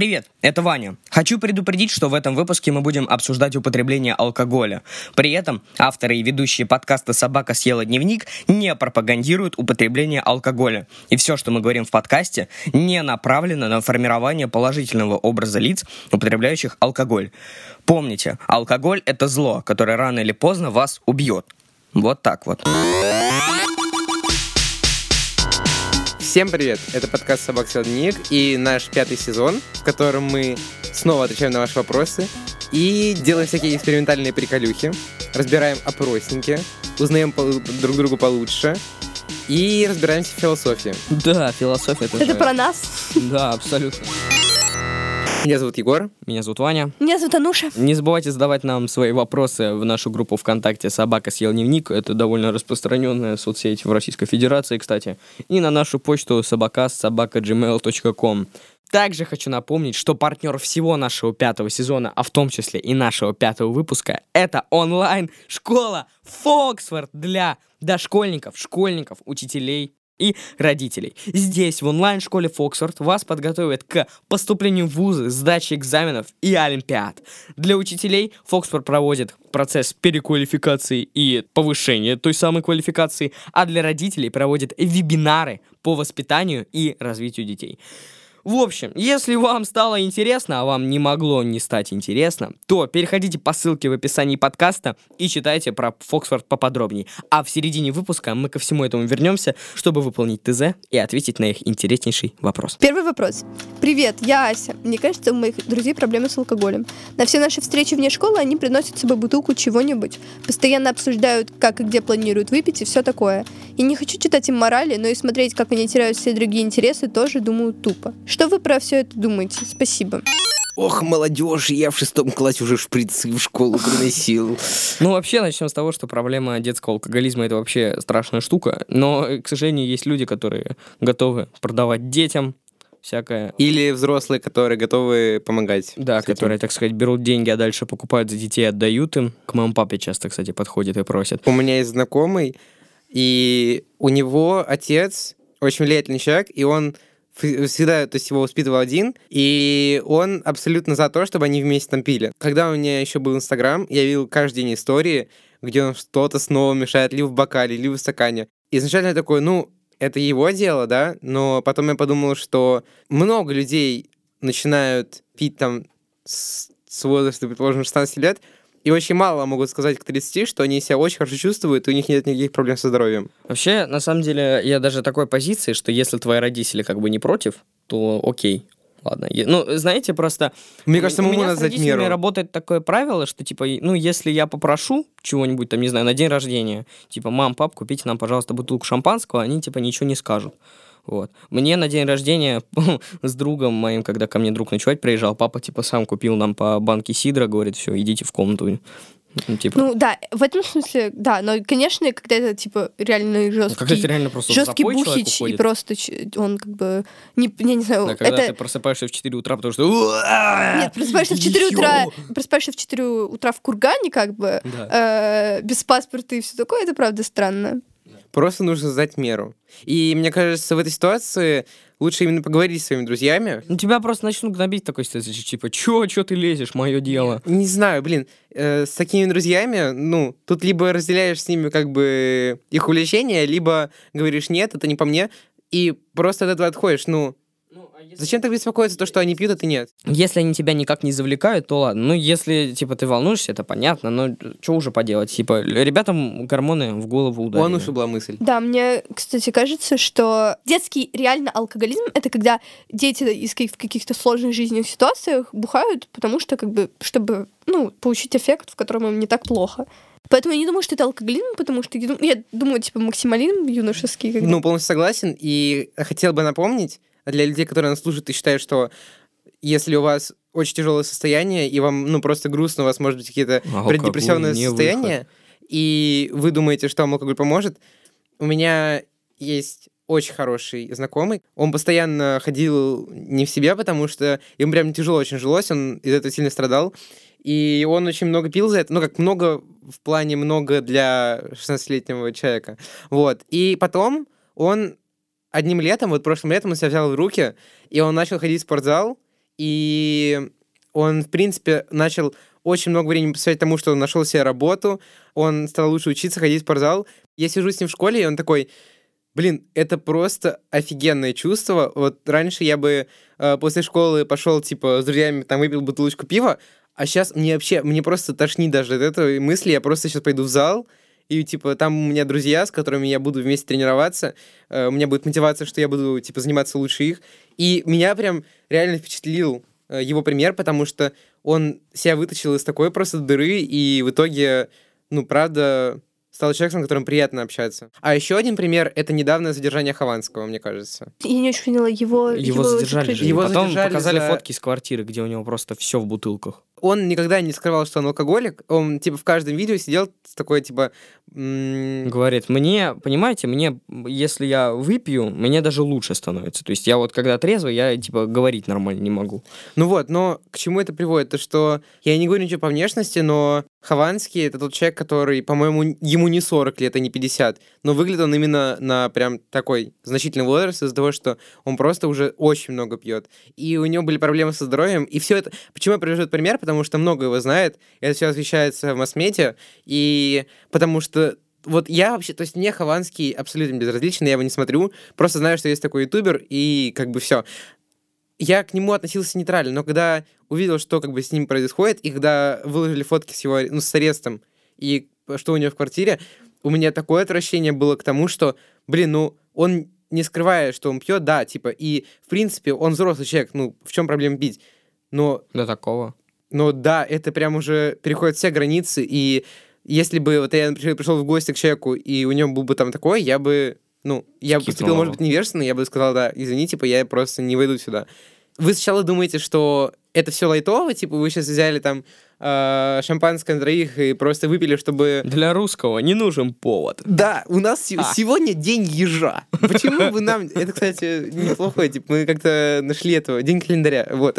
Привет, это Ваня. Хочу предупредить, что в этом выпуске мы будем обсуждать употребление алкоголя. При этом авторы и ведущие подкаста «Собака съела дневник» не пропагандируют употребление алкоголя. И все, что мы говорим в подкасте, не направлено на формирование положительного образа лиц, употребляющих алкоголь. Помните, алкоголь – это зло, которое рано или поздно вас убьет. Вот так вот. Всем привет! Это подкаст «Собак Дневник» и наш пятый сезон, в котором мы снова отвечаем на ваши вопросы и делаем всякие экспериментальные приколюхи, разбираем опросники, узнаем друг друга получше и разбираемся в философии. Да, философия это Это про нас? Да, абсолютно. Меня зовут Егор. Меня зовут Ваня. Меня зовут Ануша. Не забывайте задавать нам свои вопросы в нашу группу ВКонтакте «Собака съел дневник». Это довольно распространенная соцсеть в Российской Федерации, кстати. И на нашу почту собака собака.gmail.com. Также хочу напомнить, что партнер всего нашего пятого сезона, а в том числе и нашего пятого выпуска, это онлайн-школа Фоксфорд для дошкольников, школьников, учителей и родителей. Здесь, в онлайн-школе Фоксфорд, вас подготовят к поступлению в вузы, сдаче экзаменов и олимпиад. Для учителей Фоксфорд проводит процесс переквалификации и повышения той самой квалификации, а для родителей проводит вебинары по воспитанию и развитию детей. В общем, если вам стало интересно, а вам не могло не стать интересно, то переходите по ссылке в описании подкаста и читайте про Фоксфорд поподробнее. А в середине выпуска мы ко всему этому вернемся, чтобы выполнить ТЗ и ответить на их интереснейший вопрос. Первый вопрос. Привет, я Ася. Мне кажется, у моих друзей проблемы с алкоголем. На все наши встречи вне школы они приносят с собой бутылку чего-нибудь. Постоянно обсуждают, как и где планируют выпить и все такое. И не хочу читать им морали, но и смотреть, как они теряют все другие интересы, тоже думаю тупо. Что вы про все это думаете? Спасибо. Ох, молодежь, я в шестом классе уже шприцы в школу приносил. Ну, вообще, начнем с того, что проблема детского алкоголизма — это вообще страшная штука. Но, к сожалению, есть люди, которые готовы продавать детям всякое. Или взрослые, которые готовы помогать. Да, которые, так сказать, берут деньги, а дальше покупают за детей, отдают им. К моему папе часто, кстати, подходит и просят. У меня есть знакомый, и у него отец очень влиятельный человек, и он всегда, то есть его воспитывал один, и он абсолютно за то, чтобы они вместе там пили. Когда у меня еще был Инстаграм, я видел каждый день истории, где он что-то снова мешает либо в бокале, либо в стакане. Изначально я такой, ну, это его дело, да, но потом я подумал, что много людей начинают пить там с, с возраста, предположим, 16 лет, и очень мало могут сказать к 30, что они себя очень хорошо чувствуют, и у них нет никаких проблем со здоровьем. Вообще, на самом деле, я даже такой позиции, что если твои родители как бы не против, то окей, Ладно. Ну, знаете, просто... Мне кажется, мы надо знать меру. работает такое правило, что, типа, ну, если я попрошу чего-нибудь, там, не знаю, на день рождения, типа, мам, пап, купите нам, пожалуйста, бутылку шампанского, они, типа, ничего не скажут. Вот. Мне на день рождения с другом моим, когда ко мне друг ночевать приезжал, папа типа сам купил нам по банке сидра, говорит, все, идите в комнату. Ну, типа. ну да, в этом смысле, да, но, конечно, когда это типа реально жесткий, ну, когда это реально просто жесткий бухич, и просто он как бы, не, я не знаю, да, когда это... ты просыпаешься в 4 утра, потому что... Нет, просыпаешься в 4 утра, просыпаешься в 4 утра в кургане, как бы, да. э, без паспорта и все такое, это правда странно. Просто нужно знать меру. И мне кажется, в этой ситуации лучше именно поговорить с своими друзьями. Ну, тебя просто начнут гнобить такой ситуации, типа, чё, чё ты лезешь, мое дело. Не знаю, блин, э, с такими друзьями, ну, тут либо разделяешь с ними как бы их увлечения, либо говоришь, нет, это не по мне, и просто от этого отходишь, ну. Зачем так беспокоиться, то, что они пьют, а ты нет? Если они тебя никак не завлекают, то ладно. Ну, если, типа, ты волнуешься, это понятно, но что уже поделать? Типа, ребятам гормоны в голову ударили. У Ануши была мысль. Да, мне, кстати, кажется, что детский реально алкоголизм — это когда дети из в каких-то сложных жизненных ситуациях бухают, потому что, как бы, чтобы, ну, получить эффект, в котором им не так плохо. Поэтому я не думаю, что это алкоголизм, потому что я думаю, типа, максимализм юношеский. Когда... Ну, полностью согласен. И хотел бы напомнить, для людей, которые нас слушают и считают, что если у вас очень тяжелое состояние, и вам, ну, просто грустно, у вас может быть какие-то а преддепрессионные состояния, и вы думаете, что вам алкоголь поможет, у меня есть очень хороший знакомый. Он постоянно ходил не в себя, потому что ему прям тяжело очень жилось, он из этого сильно страдал. И он очень много пил за это, ну, как много в плане много для 16-летнего человека. Вот. И потом он одним летом, вот прошлым летом он себя взял в руки, и он начал ходить в спортзал, и он, в принципе, начал очень много времени посвящать тому, что он нашел себе работу, он стал лучше учиться, ходить в спортзал. Я сижу с ним в школе, и он такой, блин, это просто офигенное чувство. Вот раньше я бы э, после школы пошел, типа, с друзьями, там, выпил бутылочку пива, а сейчас мне вообще, мне просто тошнит даже от этой мысли, я просто сейчас пойду в зал, и, типа, там у меня друзья, с которыми я буду вместе тренироваться, э, у меня будет мотивация, что я буду, типа, заниматься лучше их. И меня прям реально впечатлил э, его пример, потому что он себя вытащил из такой просто дыры, и в итоге, ну, правда, стал человеком, с которым приятно общаться. А еще один пример — это недавнее задержание Хованского, мне кажется. Я не очень поняла, его... Его, задержали же. Его потом задержали показали за- фотки из квартиры, где у него просто все в бутылках. Он никогда не скрывал, что он алкоголик. Он, типа, в каждом видео сидел такой, типа... м, Говорит, мне, понимаете, мне, если я выпью, мне даже лучше становится. То есть я вот когда трезвый, я, типа, говорить нормально не могу. Ну вот, но к чему это приводит? То, что я не говорю ничего по внешности, но Хованский — это тот человек, который, по-моему, ему не 40 лет, а не 50, но выглядит он именно на прям такой значительный возраст из-за того, что он просто уже очень много пьет. И у него были проблемы со здоровьем, и все это... Почему я привожу этот пример? Потому что много его знает, это все освещается в масс-медиа, и потому что вот я вообще, то есть мне Хованский абсолютно безразличен, я его не смотрю, просто знаю, что есть такой ютубер, и как бы все я к нему относился нейтрально, но когда увидел, что как бы с ним происходит, и когда выложили фотки с его, ну, с арестом, и что у него в квартире, у меня такое отвращение было к тому, что, блин, ну, он не скрывает, что он пьет, да, типа, и, в принципе, он взрослый человек, ну, в чем проблема пить? Но, До такого. Но да, это прям уже переходит все границы, и если бы вот я, например, пришел в гости к человеку, и у него был бы там такой, я бы, ну, я бы поступил, может быть, невежественно, я бы сказал, да, извини, типа, я просто не войду сюда. Вы сначала думаете, что это все лайтово, типа, вы сейчас взяли там э, шампанское на троих и просто выпили, чтобы... Для русского не нужен повод. Да, у нас А. сегодня день ежа. Почему бы нам... Это, кстати, неплохой, типа, мы как-то нашли этого, день календаря, вот.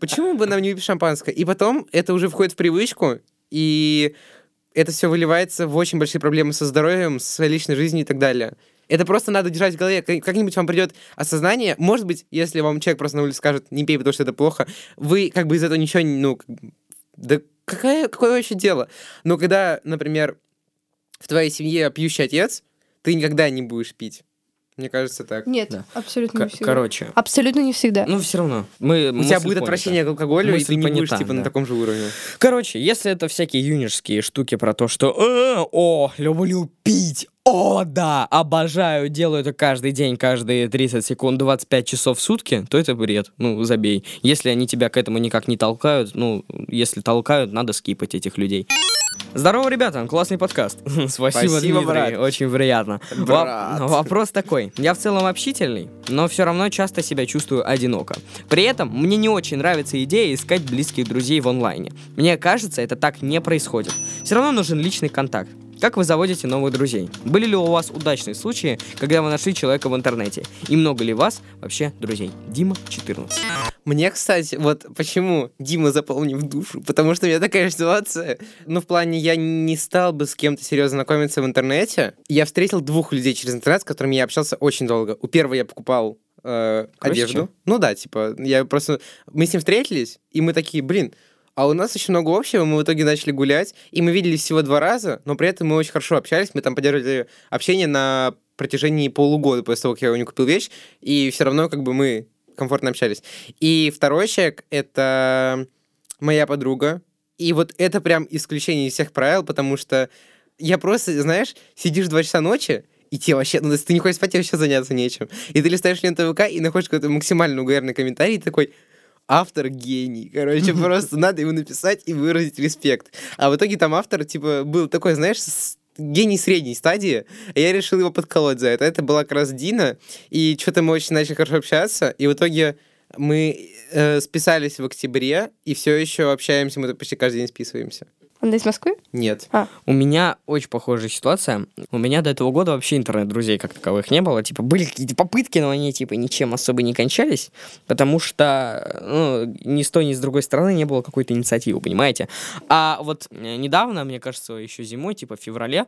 Почему бы нам не выпить шампанское? И потом это уже входит в привычку, и это все выливается в очень большие проблемы со здоровьем, с личной жизнью и так далее. Это просто надо держать в голове. Как- Как-нибудь вам придет осознание. Может быть, если вам человек просто на улице скажет, не пей, потому что это плохо, вы как бы из этого ничего. Ну, да какая, какое вообще дело? Но когда, например, в твоей семье пьющий отец, ты никогда не будешь пить. Мне кажется, так. Нет, Да. абсолютно К- не всегда. короче, Абсолютно не всегда. ну все равно. Мы, У тебя будет отвращение к алкоголю, и Мысль ты не будешь типа на да. таком же уровне. Короче, если это всякие юношеские штуки про то, что «Э, «О, люблю пить», «О, да, обожаю, делаю это каждый день, каждые 30 секунд, 25 часов в сутки», то это бред, ну, забей. Если они тебя к этому никак не толкают, ну, если толкают, надо скипать этих людей. Здорово, ребята, классный подкаст. Спасибо, Спасибо, Дмитрий, брат. очень приятно. Во- Брат. Вопрос такой. Я в целом общительный, но все равно часто себя чувствую одиноко. При этом мне не очень нравится идея искать близких друзей в онлайне. Мне кажется, это так не происходит. Все равно нужен личный контакт. Как вы заводите новых друзей? Были ли у вас удачные случаи, когда вы нашли человека в интернете? И много ли вас вообще друзей? Дима, 14. Мне, кстати, вот почему Дима в душу, потому что у меня такая ситуация. Ну, в плане, я не стал бы с кем-то серьезно знакомиться в интернете. Я встретил двух людей через интернет, с которыми я общался очень долго. У первого я покупал э, одежду. Ну да, типа, я просто... Мы с ним встретились, и мы такие, блин, а у нас очень много общего, мы в итоге начали гулять, и мы виделись всего два раза, но при этом мы очень хорошо общались, мы там поддерживали общение на протяжении полугода после того, как я у него купил вещь, и все равно как бы мы комфортно общались. И второй человек — это моя подруга, и вот это прям исключение из всех правил, потому что я просто, знаешь, сидишь два часа ночи, и тебе вообще, ну, если ты не хочешь спать, тебе вообще заняться нечем. И ты листаешь ленту ВК и находишь какой-то максимально угарный комментарий, и такой, автор гений. Короче, просто надо ему написать и выразить респект. А в итоге там автор, типа, был такой, знаешь, с- гений средней стадии, и я решил его подколоть за это. Это была как раз Дина, и что-то мы очень начали хорошо общаться, и в итоге мы э, списались в октябре, и все еще общаемся, мы почти каждый день списываемся. Он из Москвы? Нет. У меня очень похожая ситуация. У меня до этого года вообще интернет-друзей как таковых не было. Типа, были какие-то попытки, но они, типа, ничем особо не кончались, потому что, ну, ни с той, ни с другой стороны не было какой-то инициативы, понимаете? А вот э, недавно, мне кажется, еще зимой, типа, в феврале,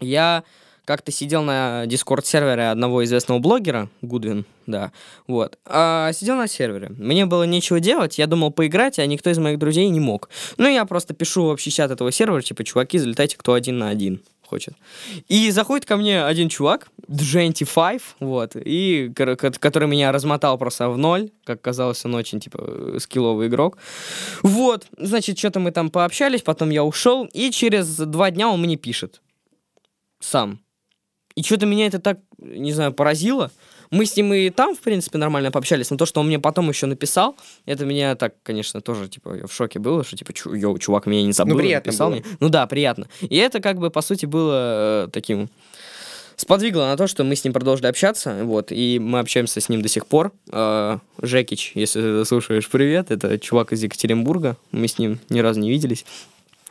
я как-то сидел на дискорд-сервере одного известного блогера, Гудвин, да, вот. А, сидел на сервере. Мне было нечего делать, я думал поиграть, а никто из моих друзей не мог. Ну, я просто пишу в чат этого сервера, типа, чуваки, залетайте кто один на один хочет. И заходит ко мне один чувак, Djanty5, вот, и который меня размотал просто в ноль, как казалось, он очень, типа, скилловый игрок. Вот, значит, что-то мы там пообщались, потом я ушел, и через два дня он мне пишет. Сам. И что-то меня это так, не знаю, поразило. Мы с ним и там, в принципе, нормально пообщались, но то, что он мне потом еще написал, это меня так, конечно, тоже, типа, в шоке был, что, типа, чу, йоу, чувак меня не забыл, приятно написал было. мне. Ну да, приятно. И это, как бы, по сути, было э, таким сподвигло на то, что мы с ним продолжили общаться, вот, и мы общаемся с ним до сих пор. Э, Жекич, если ты слушаешь, привет, это чувак из Екатеринбурга, мы с ним ни разу не виделись.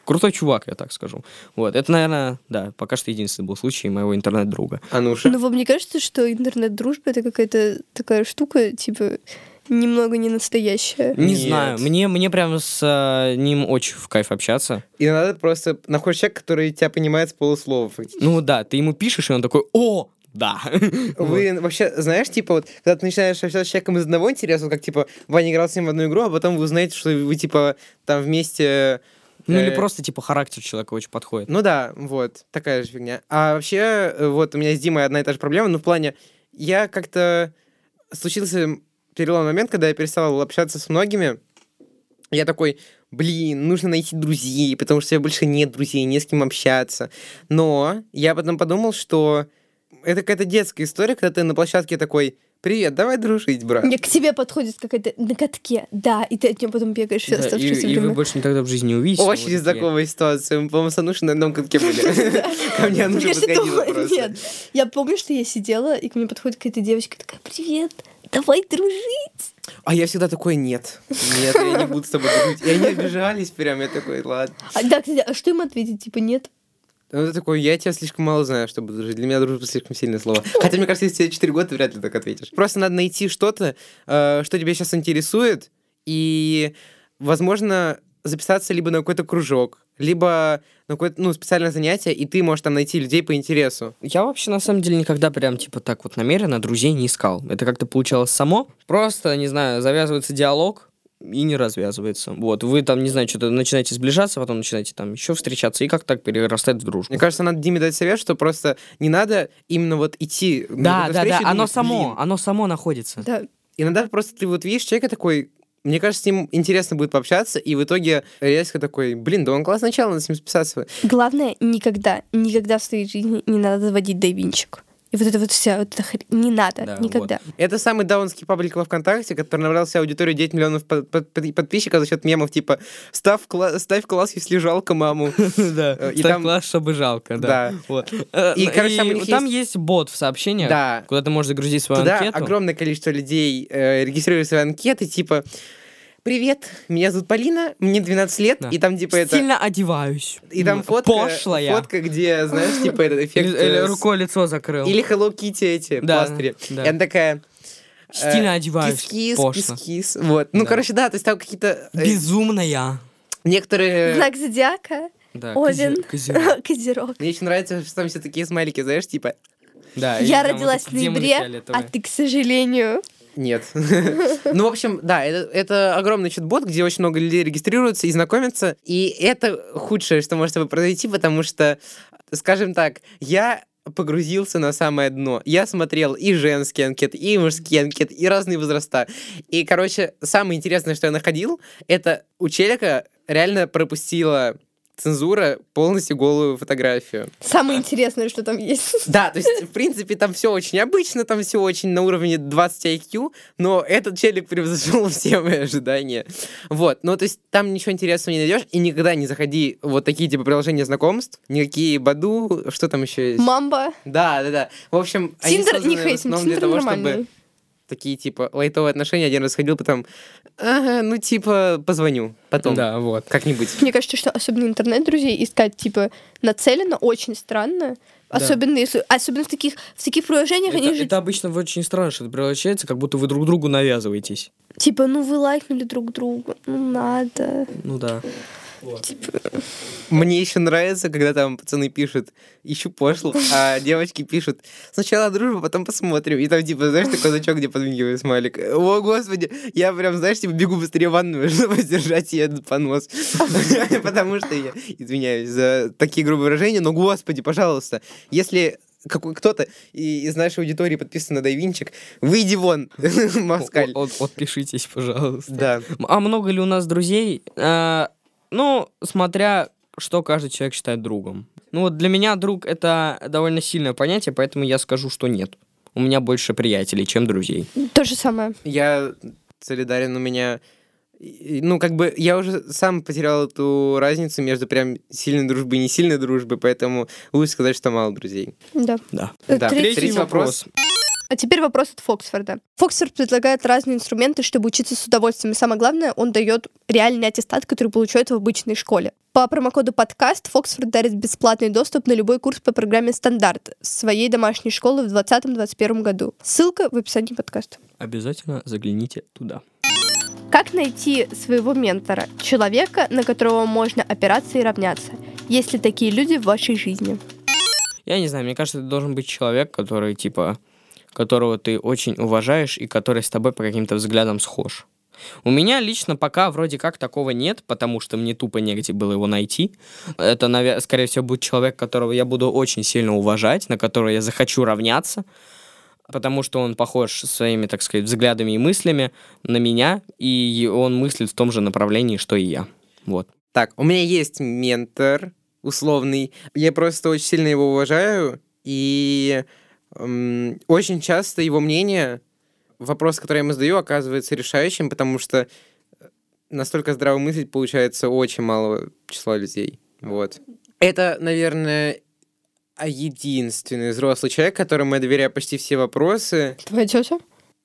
Крутой чувак, я так скажу. Вот, это, наверное, да, пока что единственный был случай моего интернет-друга. Ануша. Ну, вам не кажется, что интернет-дружба это какая-то такая штука, типа, немного не настоящая? Не Нет. знаю, мне, мне прям с э, ним очень в кайф общаться. Иногда ты просто находишь человека, который тебя понимает с полуслова. фактически. Ну да, ты ему пишешь, и он такой, о, да. Вы вообще, знаешь, типа вот, когда ты начинаешь общаться с человеком из одного интереса, вот как, типа, Ваня играл с ним в одну игру, а потом вы узнаете, что вы, типа, там вместе... Ну или э, просто, типа, характер человека очень подходит. Ну да, вот, такая же фигня. А вообще, э, вот у меня с Димой одна и та же проблема, ну в плане, я как-то... Случился переломный момент, когда я перестал общаться с многими, я такой, блин, нужно найти друзей, потому что у меня больше нет друзей, не с кем общаться. Но я потом подумал, что это какая-то детская история, когда ты на площадке такой, привет, давай дружить, брат. Мне к тебе подходит какая-то на катке, да, и ты от нее потом бегаешь все Да, и, оставшееся и вы время. больше никогда в жизни не увидите. Очень знакомая ситуация. Мы, по-моему, с Анушей на одном катке были. Ко мне Ануша Я подходила просто. Нет, я помню, что я сидела, и к мне подходит какая-то девочка, такая, привет, давай дружить. А я всегда такой, нет, нет, я не буду с тобой дружить. И они обижались прям, я такой, ладно. А, да, кстати, а что им ответить? Типа, нет. Ну, ты такой, я тебя слишком мало знаю, чтобы дружить. Для меня дружба слишком сильное слово. Хотя, мне кажется, если тебе 4 года, ты вряд ли так ответишь. Просто надо найти что-то, э, что тебя сейчас интересует, и, возможно, записаться либо на какой-то кружок, либо на какое-то, ну, специальное занятие, и ты можешь там найти людей по интересу. Я вообще, на самом деле, никогда прям, типа, так вот намеренно друзей не искал. Это как-то получалось само. Просто, не знаю, завязывается диалог, и не развязывается. Вот, вы там, не знаю, что-то начинаете сближаться, потом начинаете там еще встречаться, и как так перерастает в дружбу. Мне кажется, надо Диме дать совет, что просто не надо именно вот идти на Да, да, да, встречу и оно думать, само, «Блин». оно само находится. Да. Иногда просто ты вот видишь человека такой, мне кажется, с ним интересно будет пообщаться, и в итоге резко такой, блин, да он классный начало, надо с ним списаться. Главное, никогда, никогда в своей жизни не надо заводить дайвинчик. И вот это вот вся, вот эта хрень, не надо, Да, никогда. Это самый даунский паблик во ВКонтакте, который набрал себе аудиторию 9 миллионов под- под- под- подписчиков за счет мемов типа «Ставь, кла- ставь класс, если жалко маму». Да, Э, и ставь класс, чтобы жалко, да. Вот. Э, И, короче, и там есть- бот в сообщениях, Да. куда ты можешь загрузить свою Туда анкету. огромное количество людей э, регистрируют свои анкеты, типа «Привет, меня зовут Полина, мне 12 лет», Да. и там типа это... Стильно одеваюсь. И там фотка, Пошлая. фотка, где, знаешь, типа этот эффект... Или, э, рукой лицо закрыл. Или Hello Kitty эти Да, пластыри. да. И она такая... э, Стильно одеваюсь. Кис-кис, кис-кис. Вот. Ну, Да. короче, да, то есть там какие-то... э, Безумная. Некоторые... Знак зодиака, Да, Овен, козер- козерог. Мне еще нравится, что там все такие смайлики, знаешь, типа... Да, Я родилась вот в ноябре, а ты, к сожалению. Нет. Ну, в общем, да, это, это огромный чат-бот, где очень много людей регистрируются и знакомятся. И это худшее, что может тобой произойти, потому что, скажем так, я погрузился на самое дно. Я смотрел и женские анкеты, и мужские анкеты, и разные возраста. И, короче, самое интересное, что я находил, это у челика реально пропустила цензура полностью голую фотографию. Самое интересное, что там есть. Да, то есть, в принципе, там все очень обычно, там все очень на уровне 20 IQ, но этот челик превзошел все мои ожидания. Вот, ну, то есть, там ничего интересного не найдешь, и никогда не заходи вот такие, типа, приложения знакомств, никакие Баду, что там еще есть? Мамба. Да, да, да. В общем, Тиндер не хейтим, Тиндер того, чтобы нормальный. такие, типа, лайтовые отношения. Один раз ходил, потом, ага, ну, типа, позвоню потом. Да, вот. Как-нибудь. Мне кажется, что особенно интернет-друзей искать, типа, нацеленно очень странно. Да. Особенно, если, особенно в таких, в таких приложениях, Это, они же, это обычно очень странно, что это превращается, как будто вы друг другу навязываетесь. типа, ну вы лайкнули друг друга, ну надо. Ну да. Мне еще нравится, когда там пацаны пишут «ищу пошло», а девочки пишут «сначала дружба, потом посмотрим». И там, типа, знаешь, такой значок, где подмигивает смайлик. О, господи, я прям, знаешь, типа, бегу быстрее в ванную, чтобы сдержать себе этот понос. Потому что я извиняюсь за такие грубые выражения, но, господи, пожалуйста, если какой кто-то из нашей аудитории подписан на Дайвинчик, выйди вон, Москаль. От- Отпишитесь, пожалуйста. Да. А много ли у нас друзей? Ну, смотря что каждый человек считает другом. Ну вот для меня друг это довольно сильное понятие, поэтому я скажу, что нет. У меня больше приятелей, чем друзей. То же самое. Я солидарен, у меня... Ну, как бы я уже сам потерял эту разницу между прям сильной дружбой и не сильной дружбой, поэтому лучше сказать, что мало друзей. Да. Да. Да, третий третий вопрос. А теперь вопрос от Фоксфорда. Фоксфорд предлагает разные инструменты, чтобы учиться с удовольствием. И самое главное, он дает реальный аттестат, который получают в обычной школе. По промокоду подкаст Фоксфорд дарит бесплатный доступ на любой курс по программе «Стандарт» своей домашней школы в 2020-2021 году. Ссылка в описании подкаста. Обязательно загляните туда. Как найти своего ментора? Человека, на которого можно опираться и равняться? Есть ли такие люди в вашей жизни? Я не знаю, мне кажется, это должен быть человек, который, типа, которого ты очень уважаешь и который с тобой по каким-то взглядам схож. У меня лично пока вроде как такого нет, потому что мне тупо негде было его найти. Это, наве- скорее всего, будет человек, которого я буду очень сильно уважать, на которого я захочу равняться, потому что он похож своими, так сказать, взглядами и мыслями на меня, и он мыслит в том же направлении, что и я. Вот. Так, у меня есть ментор условный. Я просто очень сильно его уважаю, и очень часто его мнение, вопрос, который я ему задаю, оказывается решающим, потому что настолько здраво мыслить получается очень малого числа людей. Вот. Это, наверное, единственный взрослый человек, которому я доверяю почти все вопросы. Твоя тетя?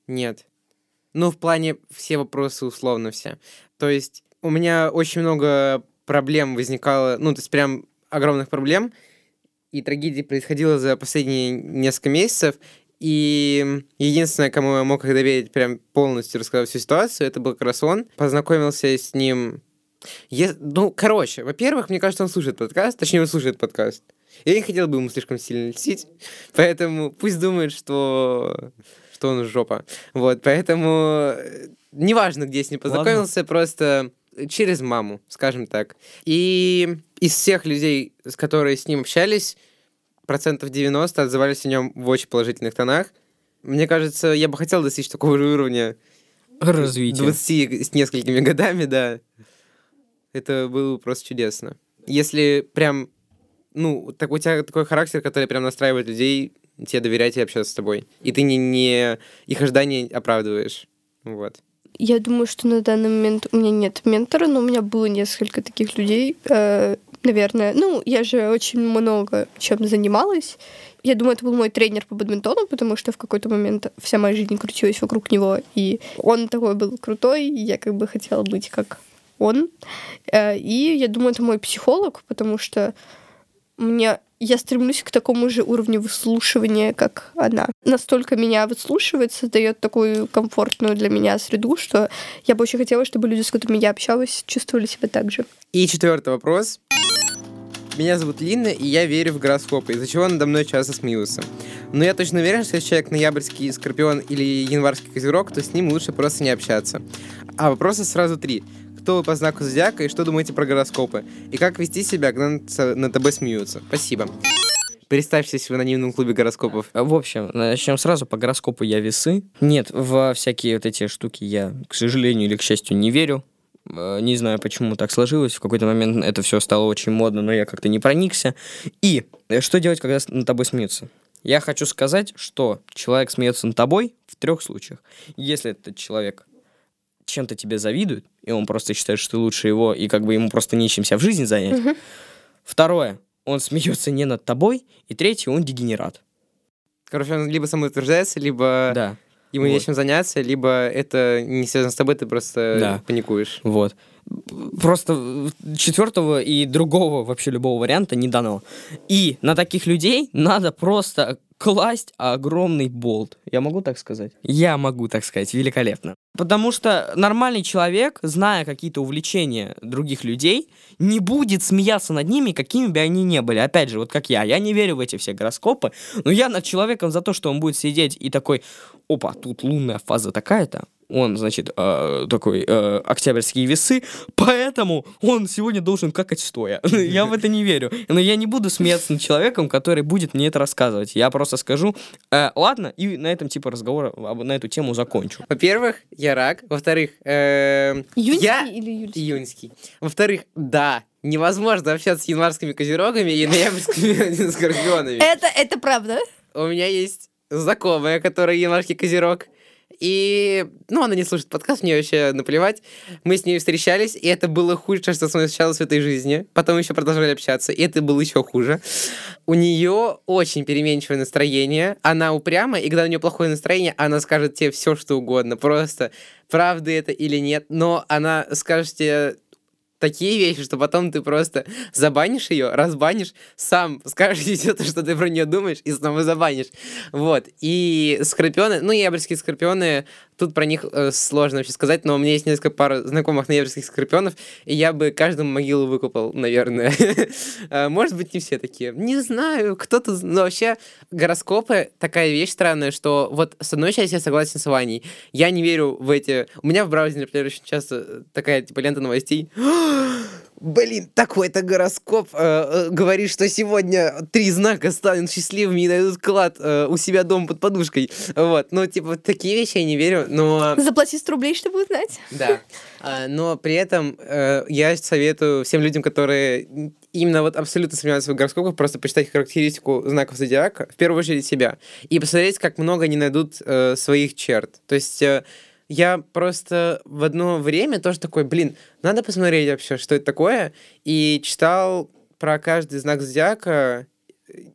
Нет. Ну, в плане все вопросы условно все. То есть у меня очень много проблем возникало, ну, то есть прям огромных проблем, и трагедий происходило за последние несколько месяцев, и единственное, кому я мог их доверить прям полностью рассказать всю ситуацию, это был как раз он. Познакомился с ним... Е- Ну, короче, во-первых, мне кажется, он слушает подкаст, точнее, он слушает подкаст. Я не хотел бы ему слишком сильно льстить, поэтому пусть думает, что что он жопа. Вот, поэтому э, неважно, где с ним познакомился, просто через маму, скажем так. И из всех людей, с которыми с ним общались, процентов 90 отзывались о нем в очень положительных тонах. Мне кажется, я бы хотел достичь такого же уровня Развитие. 20 с несколькими годами, да. Это было бы просто чудесно. Если прям, ну, так у тебя такой характер, который прям настраивает людей тебе доверять и общаться с тобой. И ты не, не их ожидания оправдываешь. Вот. Я думаю, что на данный момент у меня нет ментора, но у меня было несколько таких людей, э, наверное. Ну, я же очень много чем занималась. Я думаю, это был мой тренер по бадминтону, потому что в какой-то момент вся моя жизнь крутилась вокруг него, и он такой был крутой, и я как бы хотела быть как он. Э, И я думаю, это мой психолог, потому что мне я стремлюсь к такому же уровню выслушивания, как она. Настолько меня выслушивает, создает такую комфортную для меня среду, что я бы очень хотела, чтобы люди, с которыми я общалась, чувствовали себя так же. И четвертый вопрос. Меня зовут Лина, и я верю в гороскопы, из-за чего надо мной часто смеются. Но я точно уверен, что если человек ноябрьский скорпион или январский козерог, то с ним лучше просто не общаться. А вопросы сразу три. Кто вы по знаку зодиака и что думаете про гороскопы? И как вести себя, когда над, тобой смеются? Спасибо. Вы в анонимном клубе гороскопов. В общем, начнем сразу по гороскопу я весы. Нет, во всякие вот эти штуки я, к сожалению или к счастью, не верю. Э, Не знаю, почему так сложилось. В какой-то момент это все стало очень модно, но я как-то не проникся. И э, что делать, когда с- над тобой смеются? Я хочу сказать, что человек смеется над тобой в трех случаях. Если этот человек чем-то тебе завидует, и он просто считает, что ты лучше его, и как бы ему просто нечем себя в жизни занять. Мгм. Второе, он смеется не над тобой. И третье, он дегенерат. Короче, он либо самоутверждается, либо Да. Ему вот. нечем заняться, либо это не связано с тобой, ты просто Да. паникуешь. Вот. Просто четвертого и другого вообще любого варианта не дано. И на таких людей надо просто класть огромный болт. Я могу так сказать? Я могу так сказать, великолепно. Потому что нормальный человек, зная какие-то увлечения других людей, не будет смеяться над ними, какими бы они ни были. Опять же, вот как я, я не верю в эти все гороскопы, но я над человеком за то, что он будет сидеть и такой, опа, тут лунная фаза такая-то, он, значит, э, такой э, октябрьские весы, поэтому он сегодня должен какать стоя. я в это не верю. Но я не буду смеяться над человеком, который будет мне это рассказывать. Я просто скажу, э, ладно, и на этом типа разговора на эту тему закончу. Во-первых, я рак. Во-вторых, э, Июньский я... или июльский? Июньский. Во-вторых, да, невозможно общаться с январскими козерогами и ноябрьскими скорпионами. Это, это правда. У меня есть знакомая, которая январский козерог. И, ну, она не слушает подкаст, мне вообще наплевать. Мы с ней встречались, и это было худшее, что со мной случалось в этой жизни. Потом еще продолжали общаться, и это было еще хуже. У нее очень переменчивое настроение. Она упряма, и когда у нее плохое настроение, она скажет тебе все, что угодно. Просто правда это или нет. Но она скажет тебе такие вещи, что потом ты просто забанишь ее, разбанишь, сам скажешь все то, что ты про нее думаешь, и снова забанишь. Вот. И скорпионы, ну, ябрьские скорпионы, тут про них э, сложно вообще сказать, но у меня есть несколько пар знакомых ноябрьских скорпионов, и я бы каждому могилу выкупал, наверное. Э, может быть, не все такие. Не знаю, кто-то... Но вообще, гороскопы такая вещь странная, что вот с одной части я согласен с Ваней. Я не верю в эти... У меня в браузере, например, очень часто такая, типа, лента новостей. Блин, такой-то гороскоп э, э, говорит, что сегодня три знака станут счастливыми и найдут клад э, у себя дома под подушкой. Вот, ну, типа, такие вещи я не верю, но... Заплати 100 рублей, чтобы узнать. Да. А, но при этом э, я советую всем людям, которые именно вот абсолютно сомневаются в гороскопах, просто почитать характеристику знаков зодиака, в первую очередь себя, и посмотреть, как много они найдут э, своих черт. То есть... Э, я просто в одно время тоже такой, блин, надо посмотреть вообще, что это такое, и читал про каждый знак зодиака,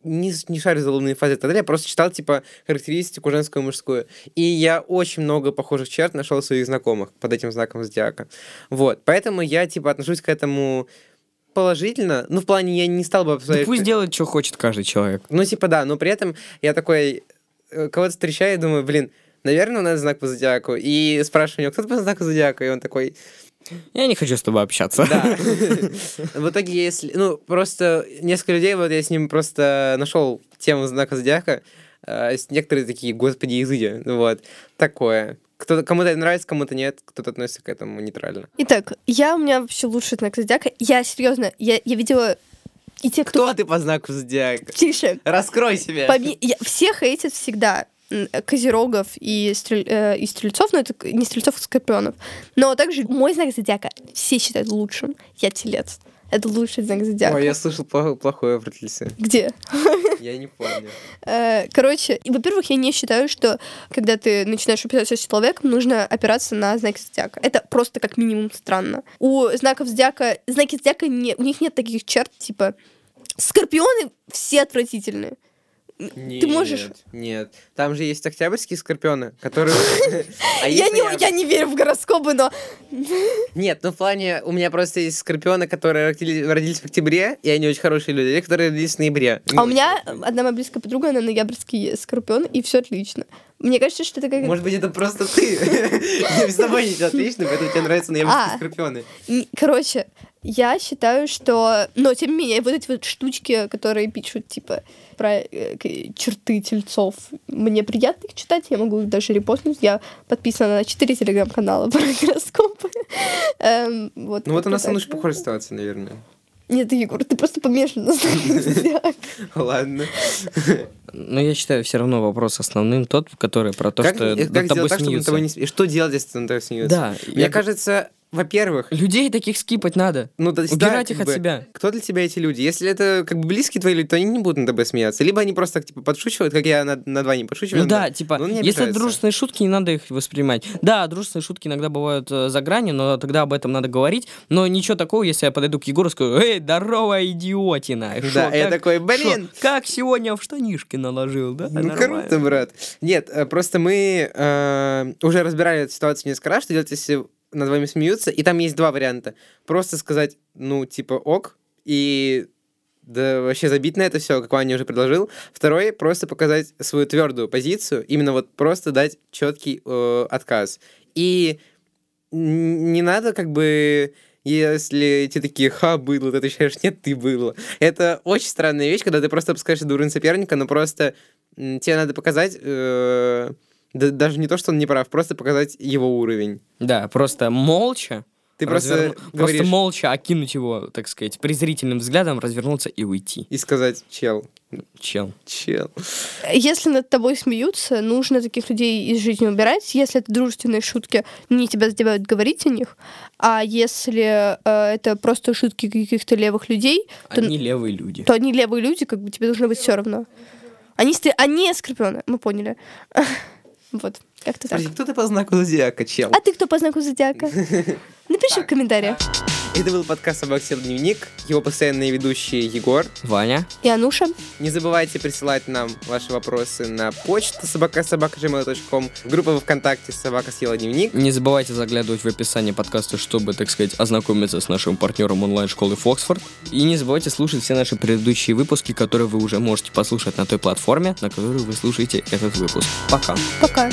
не, не шарю за лунные фазы и так далее, я просто читал, типа, характеристику женскую и мужскую. И я очень много похожих черт нашел своих знакомых под этим знаком зодиака. Вот, поэтому я, типа, отношусь к этому положительно. Ну, в плане, я не стал бы обсуждать... Да пусть делает, что хочет каждый человек. Ну, типа, да, но при этом я такой э, кого-то встречаю и думаю, блин, наверное, у нас знак по зодиаку. И спрашиваю у него, кто по знаку зодиака? И он такой... Я не хочу с тобой общаться. Да. В итоге, если... Ну, просто несколько людей, вот я с ним просто нашел тему знака зодиака. А, некоторые такие, господи, изыди. Вот. Такое. Кому-то это нравится, кому-то нет, кто-то относится к этому нейтрально. Итак, я у меня вообще лучший знак зодиака. Я серьезно, я, я видела и те, кто... Кто ты по знаку зодиака? Тише. Раскрой себя. Поми... Я... Всех хейтят всегда козерогов и, стрель, э, и стрельцов, но это не стрельцов, а скорпионов. Но также мой знак зодиака все считают лучшим. Я телец. Это лучший знак зодиака. Ой, я слышал плохое про тельцы. Где? Я не помню. Э, короче, во-первых, я не считаю, что когда ты начинаешь общаться с человеком, нужно опираться на знаки зодиака. Это просто как минимум странно. У знаков зодиака, знаки зодиака, не, у них нет таких черт, типа Скорпионы все отвратительные. Нет, ты можешь... Нет, там же есть октябрьские скорпионы, которые... А я, не, я верю в гороскопы, но... Нет, ну в плане, у меня просто есть скорпионы, которые родились в октябре, и они очень хорошие люди, которые родились в ноябре. А у меня одна моя близкая подруга, она ноябрьский скорпион, и все отлично. Мне кажется, что это как... Может быть, это просто ты. С тобой не отлично, поэтому тебе нравятся ноябрьские а, скорпионы. Короче, я считаю, что... Но, тем не менее, вот эти вот штучки, которые пишут, типа, про э, черты тельцов, мне приятно их читать, я могу их даже репостнуть. Я подписана на четыре телеграм-канала про гороскопы. эм, вот, ну вот у нас мной похожая ситуация, наверное. Нет, Егор, ты просто помешан на Ладно. Но я считаю, все равно вопрос основным тот, который про то, что над тобой смеются. Что делать, если над тобой смеются? Да. Мне кажется, во-первых... Людей таких скипать надо. Ну, то есть, Убирать да, их от бы, себя. Кто для тебя эти люди? Если это как бы близкие твои люди, то они не будут над тобой смеяться. Либо они просто так, типа, подшучивают, как я над, над вами подшучиваю. Ну да, типа, ну, если это дружественные шутки, не надо их воспринимать. Да, дружественные шутки иногда бывают э, за гранью, но тогда об этом надо говорить. Но ничего такого, если я подойду к Егору и скажу, эй, здорово, идиотина. Да, шо, я как, такой, блин. Шо, как сегодня в штанишки наложил, да? Ну, Нормально. круто, брат. Нет, э, просто мы э, уже разбирали эту ситуацию несколько раз, что делать, если над вами смеются, и там есть два варианта. Просто сказать, ну, типа, ок, и да вообще забить на это все, как Ваня уже предложил. Второй, просто показать свою твердую позицию, именно вот просто дать четкий э, отказ. И не надо как бы если те такие, ха, было, ты отвечаешь, нет, ты было. Это очень странная вещь, когда ты просто опускаешься до соперника, но просто тебе надо показать, э, да- даже не то, что он не прав, просто показать его уровень. Да, просто молча. Ты просто разверну- говоришь просто молча окинуть его, так сказать, презрительным взглядом, развернуться и уйти. и сказать, чел, Чел. чел. Если над тобой смеются, нужно таких людей из жизни убирать. Если это дружественные шутки, не тебя задевают говорить о них. А если э, это просто шутки каких-то левых людей, то, Они левые люди. то они левые люди, как бы тебе должно быть все равно. Они, стр- они скорпионы, мы поняли. Вот, как-то так. Подожди, кто ты по знаку зодиака, чел? А ты кто по знаку зодиака? Напиши в комментариях. Это был подкаст «Собак Сел Дневник», его постоянные ведущие Егор. Ваня. И Ануша. Не забывайте присылать нам ваши вопросы на почту собака.собака.gmail.com, группа Вконтакте «Собака съела дневник». Не забывайте заглядывать в описание подкаста, чтобы, так сказать, ознакомиться с нашим партнером онлайн-школы Фоксфорд. И не забывайте слушать все наши предыдущие выпуски, которые вы уже можете послушать на той платформе, на которой вы слушаете этот выпуск. Пока. Пока.